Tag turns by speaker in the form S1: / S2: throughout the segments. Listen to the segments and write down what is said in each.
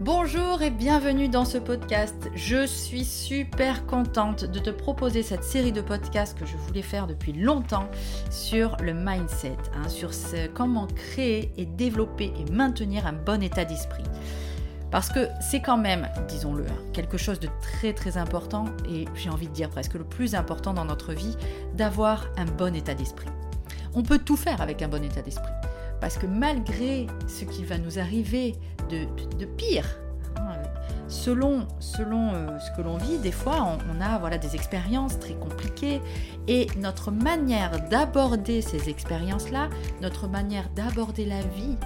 S1: Bonjour et bienvenue dans ce podcast. Je suis super contente de te proposer cette série de podcasts que je voulais faire depuis longtemps sur le mindset, hein, sur comment créer et développer et maintenir un bon état d'esprit. Parce que c'est quand même, disons-le, hein, quelque chose de très très important et j'ai envie de dire presque le plus important dans notre vie, d'avoir un bon état d'esprit. On peut tout faire avec un bon état d'esprit. Parce que malgré ce qui va nous arriver de, pire, hein, selon, euh, ce que l'on vit, des fois on, a voilà, des expériences très compliquées et notre manière d'aborder ces expériences-là, notre manière d'aborder la vie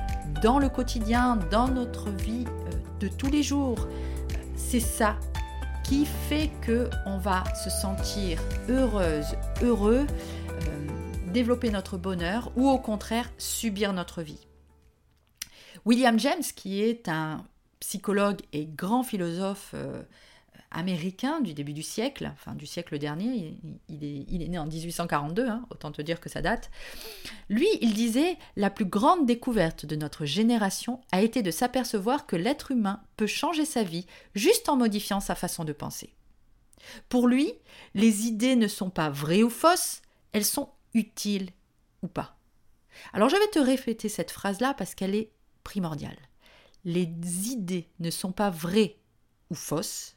S1: dans le quotidien, dans notre vie euh, de tous les jours, c'est ça qui fait que on va se sentir heureuse, heureux développer notre bonheur ou au contraire subir notre vie. William James, qui est un psychologue et grand philosophe euh, américain du début du siècle, enfin du siècle dernier, il, est, il est, né en 1842, hein, autant te dire que ça date, lui, il disait, la plus grande découverte de notre génération a été de s'apercevoir que l'être humain peut changer sa vie juste en modifiant sa façon de penser. Pour lui, les idées ne sont pas vraies ou fausses, elles sont utile ou pas. Alors je vais te répéter cette phrase-là parce qu'elle est primordiale. Les idées ne sont pas vraies ou fausses,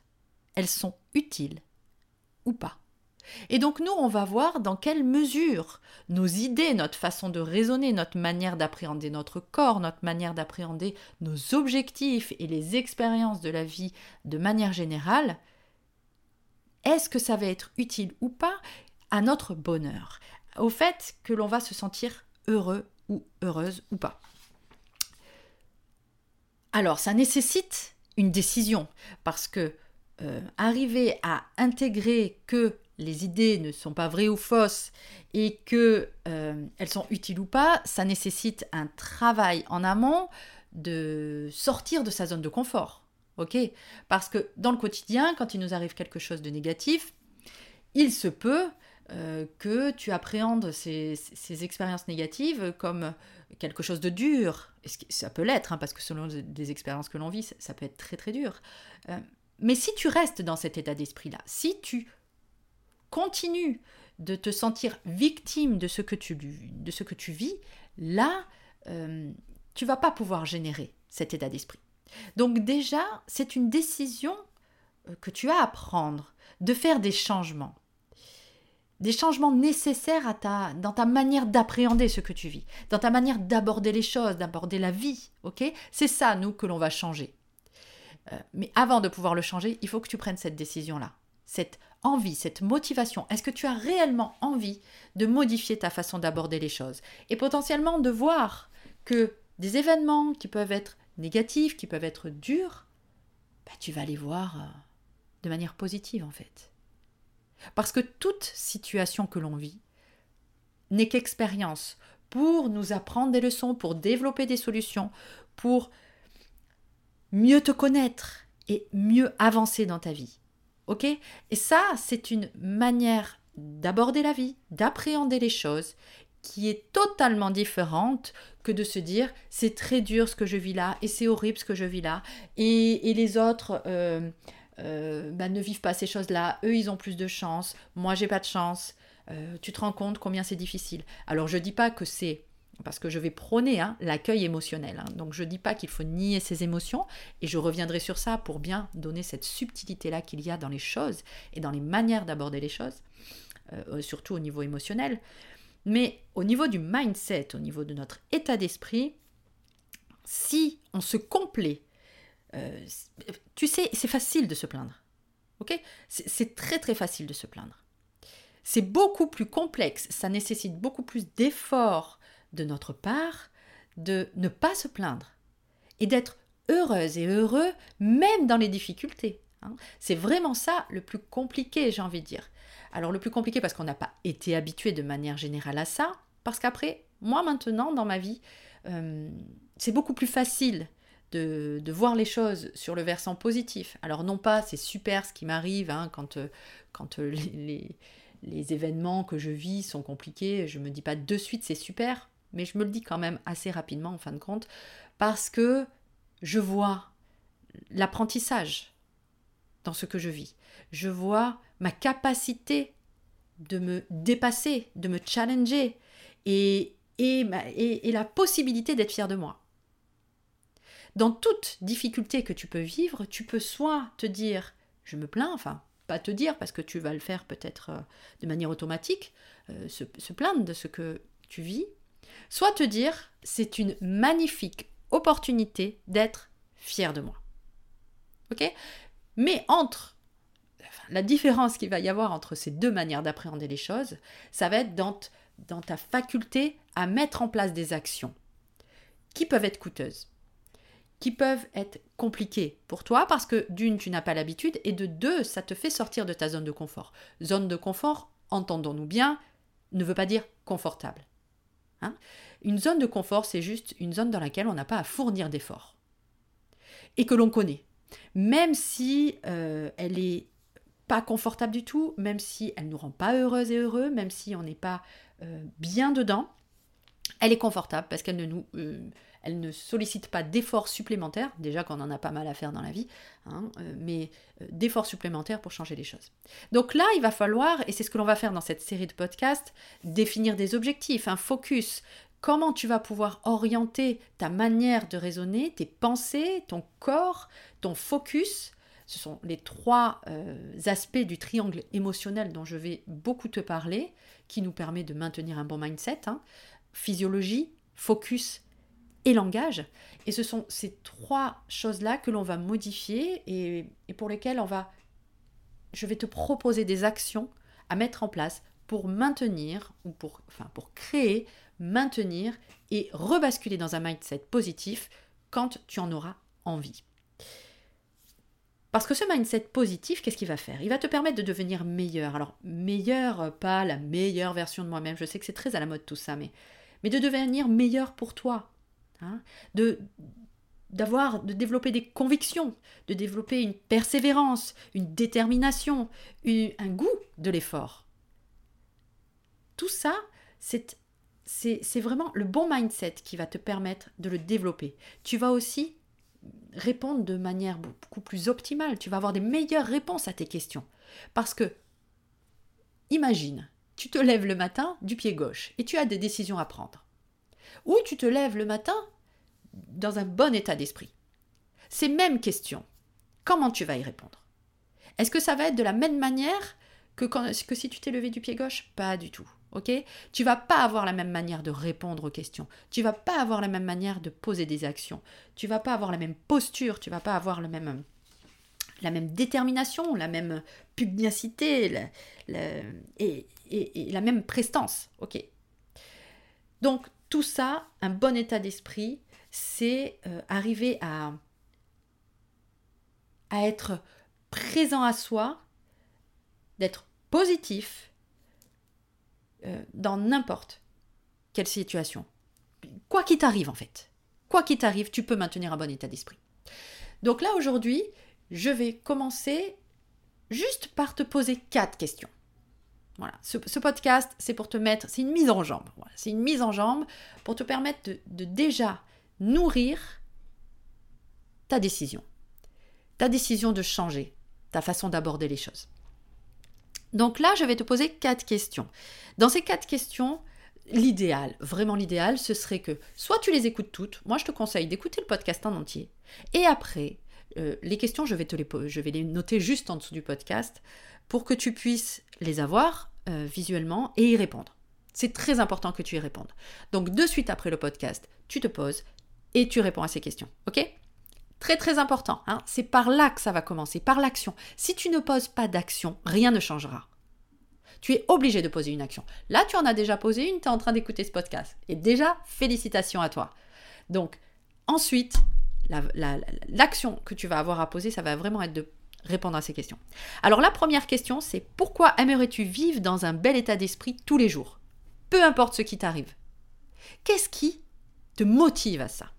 S1: elles sont utiles ou pas. Et donc nous, on va voir dans quelle mesure nos idées, notre façon de raisonner, notre manière d'appréhender notre corps, notre manière d'appréhender nos objectifs et les expériences de la vie de manière générale, est-ce que ça va être utile ou pas à notre bonheur au fait que l'on va se sentir heureux ou heureuse ou pas. Alors, ça nécessite une décision, parce que euh, arriver à intégrer que les idées ne sont pas vraies ou fausses et que euh, elles sont utiles ou pas, ça nécessite un travail en amont de sortir de sa zone de confort. Ok? Parce que dans le quotidien, quand il nous arrive quelque chose de négatif, il se peut euh, que tu appréhendes ces, expériences négatives comme quelque chose de dur. Et ça peut l'être, hein, parce que selon des expériences que l'on vit, ça, peut être très très dur. Euh, mais si tu restes dans cet état d'esprit-là, si tu continues de te sentir victime de ce que tu, de ce que tu vis, là, euh, tu vas pas pouvoir générer cet état d'esprit. Donc déjà, c'est une décision que tu as à prendre de faire des changements des changements nécessaires à ta, dans ta manière d'appréhender ce que tu vis, dans ta manière d'aborder les choses, d'aborder la vie. ok? C'est ça, nous, que l'on va changer. Euh, mais avant de pouvoir le changer, il faut que tu prennes cette décision-là, cette envie, cette motivation. Est-ce que tu as réellement envie de modifier ta façon d'aborder les choses Et potentiellement de voir que des événements qui peuvent être négatifs, qui peuvent être durs, bah, tu vas les voir euh, de manière positive en fait. Parce que toute situation que l'on vit n'est qu'expérience pour nous apprendre des leçons, pour développer des solutions, pour mieux te connaître et mieux avancer dans ta vie. OK? Et ça, c'est une manière d'aborder la vie, d'appréhender les choses qui est totalement différente que de se dire c'est très dur ce que je vis là et c'est horrible ce que je vis là et, les autres euh, euh, bah, ne vivent pas ces choses-là, eux ils ont plus de chance, moi j'ai pas de chance. Euh, tu te rends compte combien c'est difficile. Alors je dis pas que c'est parce que je vais prôner hein, l'accueil émotionnel. Hein. donc je dis pas qu'il faut nier ses émotions et je reviendrai sur ça pour bien donner cette subtilité là qu'il y a dans les choses et dans les manières d'aborder les choses, euh, surtout au niveau émotionnel. Mais au niveau du mindset, au niveau de notre état d'esprit, si on se complaît euh, tu sais, c'est facile de se plaindre. C'est très très facile de se plaindre. C'est beaucoup plus complexe, ça nécessite beaucoup plus d'efforts de notre part de ne pas se plaindre et d'être heureuse et heureux même dans les difficultés. Hein. C'est vraiment ça le plus compliqué, j'ai envie de dire. Alors le plus compliqué parce qu'on n'a pas été habitué de manière générale à ça, parce qu'après, moi maintenant dans ma vie, euh, c'est beaucoup plus facile de, voir les choses sur le versant positif. Alors non pas c'est super ce qui m'arrive hein, quand, euh, euh, les, événements que je vis sont compliqués, je me dis pas de suite c'est super, mais je me le dis quand même assez rapidement en fin de compte, parce que je vois l'apprentissage dans ce que je vis. Je vois ma capacité de me dépasser, de me challenger et, et, la possibilité d'être fier de moi. Dans toute difficulté que tu peux vivre, tu peux soit te dire je me plains, enfin pas te dire parce que tu vas le faire peut-être euh, de manière automatique, euh, se, plaindre de ce que tu vis, soit te dire c'est une magnifique opportunité d'être fier de moi. Ok? Mais entre la différence qu'il va y avoir entre ces deux manières d'appréhender les choses, ça va être dans ta faculté à mettre en place des actions qui peuvent être coûteuses, qui peuvent être compliquées pour toi parce que d'une, tu n'as pas l'habitude et de deux, ça te fait sortir de ta zone de confort. Zone de confort, entendons-nous bien, ne veut pas dire confortable. Hein une zone de confort, c'est juste une zone dans laquelle on n'a pas à fournir d'efforts et que l'on connaît. Même si euh, elle est pas confortable du tout, même si elle nous rend pas heureuse et heureux, même si on n'est pas euh, bien dedans, elle est confortable parce qu'elle ne nous, euh, elle ne sollicite pas d'efforts supplémentaires, déjà qu'on en a pas mal à faire dans la vie, hein, euh, mais d'efforts supplémentaires pour changer les choses. Donc là, il va falloir, et c'est ce que l'on va faire dans cette série de podcasts, définir des objectifs, un focus, comment tu vas pouvoir orienter ta manière de raisonner, tes pensées, ton corps, ton focus? Ce sont les trois euh, aspects du triangle émotionnel dont je vais beaucoup te parler, qui nous permet de maintenir un bon mindset. Hein. Physiologie, focus et langage. Et ce sont ces trois choses-là que l'on va modifier et, pour lesquelles on va... Je vais te proposer des actions à mettre en place pour maintenir, ou pour, enfin, pour créer, maintenir et rebasculer dans un mindset positif quand tu en auras envie. Parce que ce mindset positif, qu'est-ce qu'il va faire? Il va te permettre de devenir meilleur. Alors, meilleur, pas la meilleure version de moi-même, je sais que c'est très à la mode tout ça, mais, mais de devenir meilleur pour toi. Hein de d'avoir, de développer des convictions, de développer une persévérance, une détermination, un goût de l'effort. Tout ça, c'est, c'est vraiment le bon mindset qui va te permettre de le développer. Tu vas aussi répondre de manière beaucoup plus optimale. Tu vas avoir des meilleures réponses à tes questions. Parce que, imagine, tu te lèves le matin du pied gauche et tu as des décisions à prendre. Ou tu te lèves le matin dans un bon état d'esprit. Ces mêmes questions, comment tu vas y répondre? Est-ce que ça va être de la même manière que, quand, si tu t'es levé du pied gauche? Pas du tout ok? Tu vas pas avoir la même manière de répondre aux questions. Tu vas pas avoir la même manière de poser des actions. Tu vas pas avoir la même posture. Tu vas pas avoir le même, la même détermination, la même pugnacité et, la même prestance, Donc tout ça, un bon état d'esprit, c'est euh, arriver à, être présent à soi, d'être positif, euh, dans n'importe quelle situation. Quoi qu'il t'arrive en fait. Quoi qu'il t'arrive, tu peux maintenir un bon état d'esprit. Donc là aujourd'hui, je vais commencer juste par te poser quatre questions. Voilà, ce, podcast, c'est pour te mettre, c'est une mise en jambe. c'est une mise en jambe pour te permettre de, déjà nourrir ta décision. Ta décision de changer ta façon d'aborder les choses. Donc là, je vais te poser quatre questions. Dans ces quatre questions, l'idéal, vraiment l'idéal, ce serait que soit tu les écoutes toutes, moi je te conseille d'écouter le podcast en entier, et après, euh, les questions, je vais les noter juste en dessous du podcast pour que tu puisses les avoir euh, visuellement et y répondre. C'est très important que tu y répondes. Donc de suite après le podcast, tu te poses et tu réponds à ces questions. OK? Très très important, hein. c'est par là que ça va commencer, par l'action. Si tu ne poses pas d'action, rien ne changera. Tu es obligé de poser une action. Là, tu en as déjà posé une, tu es en train d'écouter ce podcast. Et déjà, félicitations à toi. Donc, ensuite, l'action que tu vas avoir à poser, ça va vraiment être de répondre à ces questions. Alors, la première question, c'est pourquoi aimerais-tu vivre dans un bel état d'esprit tous les jours? Peu importe ce qui t'arrive. Qu'est-ce qui te motive à ça?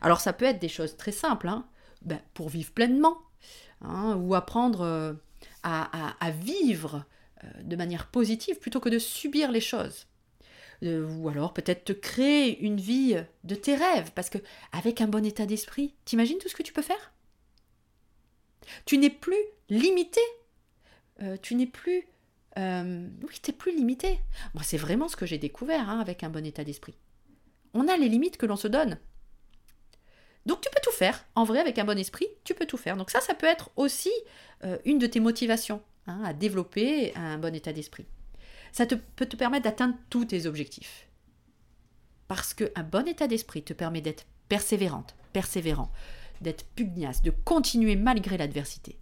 S1: Alors ça peut être des choses très simples, hein. ben, pour vivre pleinement, hein, ou apprendre euh, à, vivre euh, de manière positive plutôt que de subir les choses. Euh, ou alors peut-être te créer une vie de tes rêves, parce que avec un bon état d'esprit, t'imagines tout ce que tu peux faire? Tu n'es plus limité. Euh, tu n'es plus... Euh, oui, tu n'es plus limité. Moi, c'est vraiment ce que j'ai découvert hein, avec un bon état d'esprit. On a les limites que l'on se donne. Donc tu peux tout faire. En vrai, avec un bon esprit, tu peux tout faire. Donc ça, ça peut être aussi euh, une de tes motivations hein, à développer un bon état d'esprit. Ça te, peut te permettre d'atteindre tous tes objectifs. Parce qu'un bon état d'esprit te permet d'être persévérante, persévérant, d'être pugnace, de continuer malgré l'adversité.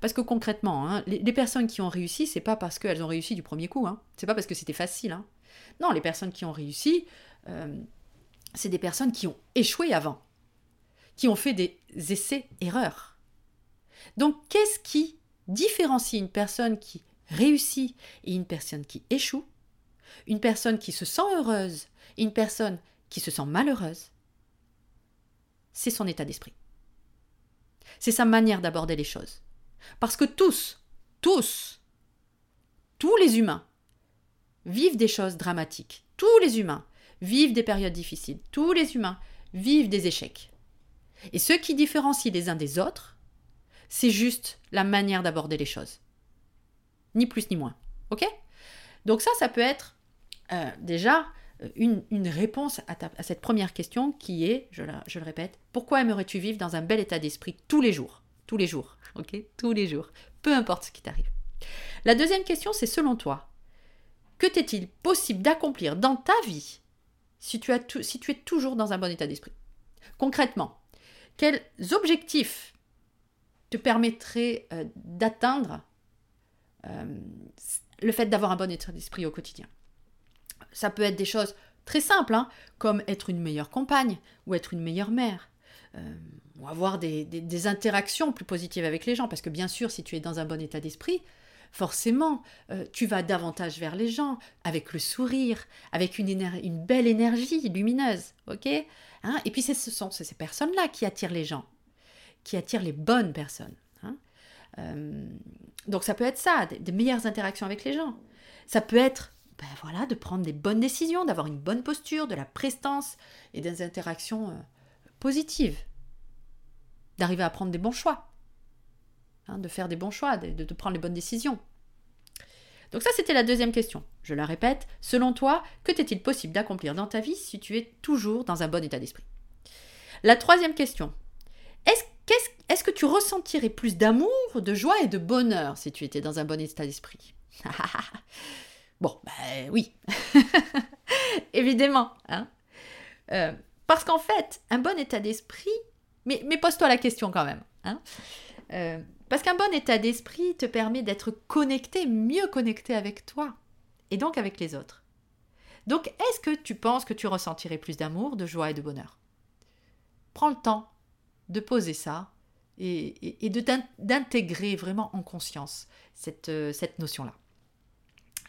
S1: Parce que concrètement, hein, les, personnes qui ont réussi, c'est pas parce qu'elles ont réussi du premier coup. Hein. C'est pas parce que c'était facile. Hein. Non, les personnes qui ont réussi, euh, c'est des personnes qui ont échoué avant, qui ont fait des essais-erreurs. Donc, qu'est-ce qui différencie une personne qui réussit et une personne qui échoue? Une personne qui se sent heureuse et une personne qui se sent malheureuse? C'est son état d'esprit. C'est sa manière d'aborder les choses. Parce que tous, tous, tous les humains vivent des choses dramatiques. Tous les humains vivent des périodes difficiles. Tous les humains vivent des échecs. Et ce qui différencie les uns des autres, c'est juste la manière d'aborder les choses. Ni plus ni moins. OK? Donc ça, ça peut être euh, déjà euh, une, réponse à, cette première question qui est, je, le répète, pourquoi aimerais-tu vivre dans un bel état d'esprit tous les jours? Tous les jours, Tous les jours, peu importe ce qui t'arrive. La deuxième question, c'est selon toi, que t'est-il possible d'accomplir dans ta vie si tu, as si tu es toujours dans un bon état d'esprit? Concrètement, quels objectifs te permettraient euh, d'atteindre euh, le fait d'avoir un bon état d'esprit au quotidien? Ça peut être des choses très simples, hein, comme être une meilleure compagne ou être une meilleure mère. Euh, ou avoir des, interactions plus positives avec les gens. Parce que bien sûr, si tu es dans un bon état d'esprit, forcément, tu vas davantage vers les gens, avec le sourire, avec une, une belle énergie lumineuse. ok? Hein, et puis ce sont ces personnes-là qui attirent les gens, qui attirent les bonnes personnes. Hein. Euh, donc ça peut être ça, des, meilleures interactions avec les gens. Ça peut être ben voilà, de prendre des bonnes décisions, d'avoir une bonne posture, de la prestance et des interactions euh, positives. D'arriver à prendre des bons choix. Hein, de faire des bons choix, de prendre les bonnes décisions. Donc ça, c'était la deuxième question. Je la répète, selon toi, que t'est-il possible d'accomplir dans ta vie si tu es toujours dans un bon état d'esprit? La troisième question. Est-ce que tu ressentirais plus d'amour, de joie et de bonheur si tu étais dans un bon état d'esprit? Bon, ben oui. Évidemment. Hein euh, parce qu'en fait, un bon état d'esprit... Mais, pose-toi la question quand même. Hein euh, parce qu'un bon état d'esprit te permet d'être connecté, mieux connecté avec toi et donc avec les autres. Donc est-ce que tu penses que tu ressentirais plus d'amour, de joie et de bonheur? Prends le temps de poser ça et, d'intégrer vraiment en conscience cette, euh, cette notion-là.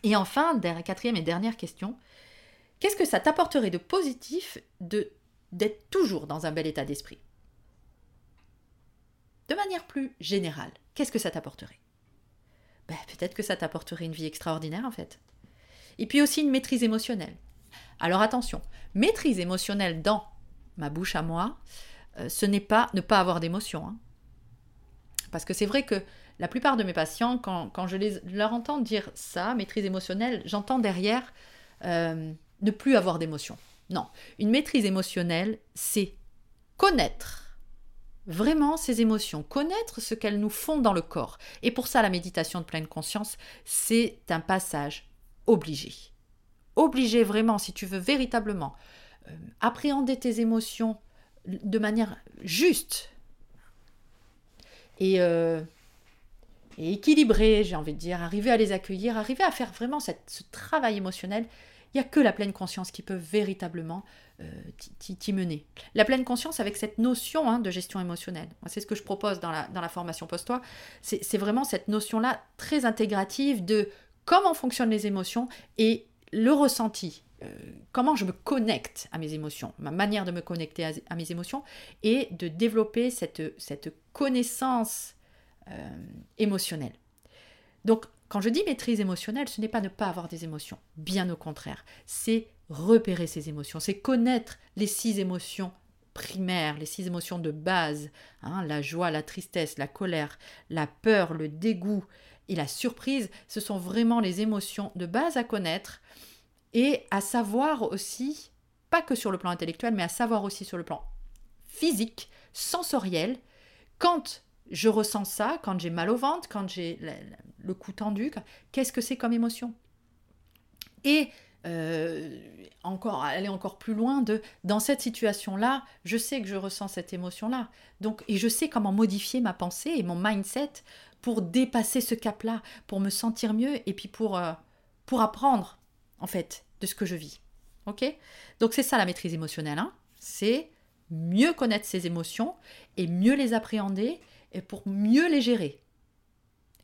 S1: Et enfin, quatrième et dernière question, qu'est-ce que ça t'apporterait de positif d'être toujours dans un bel état d'esprit? De manière plus générale, qu'est-ce que ça t'apporterait? Ben, Peut-être que ça t'apporterait une vie extraordinaire en fait. Et puis aussi une maîtrise émotionnelle. Alors attention, maîtrise émotionnelle dans ma bouche à moi, euh, ce n'est pas ne pas avoir d'émotion. Hein. Parce que c'est vrai que la plupart de mes patients, quand, je les, leur entends dire ça, maîtrise émotionnelle, j'entends derrière euh, ne plus avoir d'émotion. Non, une maîtrise émotionnelle, c'est connaître vraiment ces émotions, connaître ce qu'elles nous font dans le corps. Et pour ça, la méditation de pleine conscience, c'est un passage obligé. Obligé vraiment, si tu veux véritablement euh, appréhender tes émotions de manière juste et, euh, et équilibrée, j'ai envie de dire, arriver à les accueillir, arriver à faire vraiment ce travail émotionnel, il n'y a que la pleine conscience qui peut véritablement euh, t'y mener. La pleine conscience avec cette notion hein, de gestion émotionnelle. C'est ce que je propose dans la, formation post-toi. C'est vraiment cette notion-là très intégrative de comment fonctionnent les émotions et le ressenti. Euh, comment je me connecte à mes émotions, ma manière de me connecter à, mes émotions et de développer cette, cette connaissance émotionnelle. Donc, quand je dis maîtrise émotionnelle, ce n'est pas ne pas avoir des émotions, bien au contraire, c'est repérer ses émotions, c'est connaître les six émotions primaires, les six émotions de base, hein, la joie, la tristesse, la colère, la peur, le dégoût et la surprise, ce sont vraiment les émotions de base à connaître et à savoir aussi, pas que sur le plan intellectuel, mais à savoir aussi sur le plan physique, sensoriel, quand je ressens ça, quand j'ai mal au ventre, quand j'ai le, cou tendu, qu'est-ce que c'est comme émotion? Et euh, encore, aller encore plus loin de dans cette situation-là, je sais que je ressens cette émotion-là. Donc, et je sais comment modifier ma pensée et mon mindset pour dépasser ce cap-là, pour me sentir mieux et puis pour, euh, pour apprendre, en fait, de ce que je vis. Ok? Donc, c'est ça la maîtrise émotionnelle. Hein c'est mieux connaître ses émotions et mieux les appréhender et pour mieux les gérer.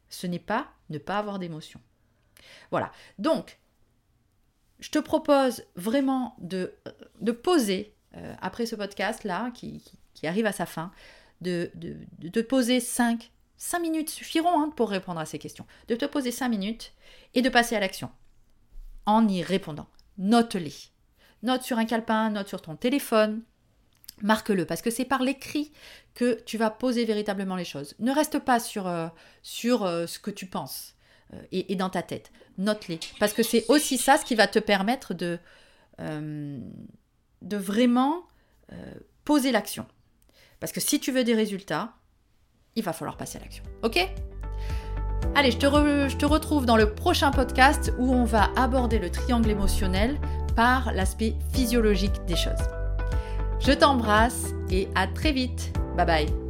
S1: Ce n'est pas ne pas avoir d'émotions. Voilà. Donc, je te propose vraiment de, de poser, euh, après ce podcast-là, qui, qui, arrive à sa fin, de, de, de poser 5, 5 minutes suffiront hein, pour répondre à ces questions. De te poser 5 minutes et de passer à l'action en y répondant. Note-les. Note sur un calepin, note sur ton téléphone, marque-le parce que c'est par l'écrit que tu vas poser véritablement les choses. Ne reste pas sur, euh, euh, ce que tu penses. Euh, et, dans ta tête. Note-les. Parce que c'est aussi ça ce qui va te permettre de, vraiment poser l'action. Parce que si tu veux des résultats, il va falloir passer à l'action. Ok? Allez, je te retrouve dans le prochain podcast où on va aborder le triangle émotionnel par l'aspect physiologique des choses. Je t'embrasse et à très vite. Bye bye.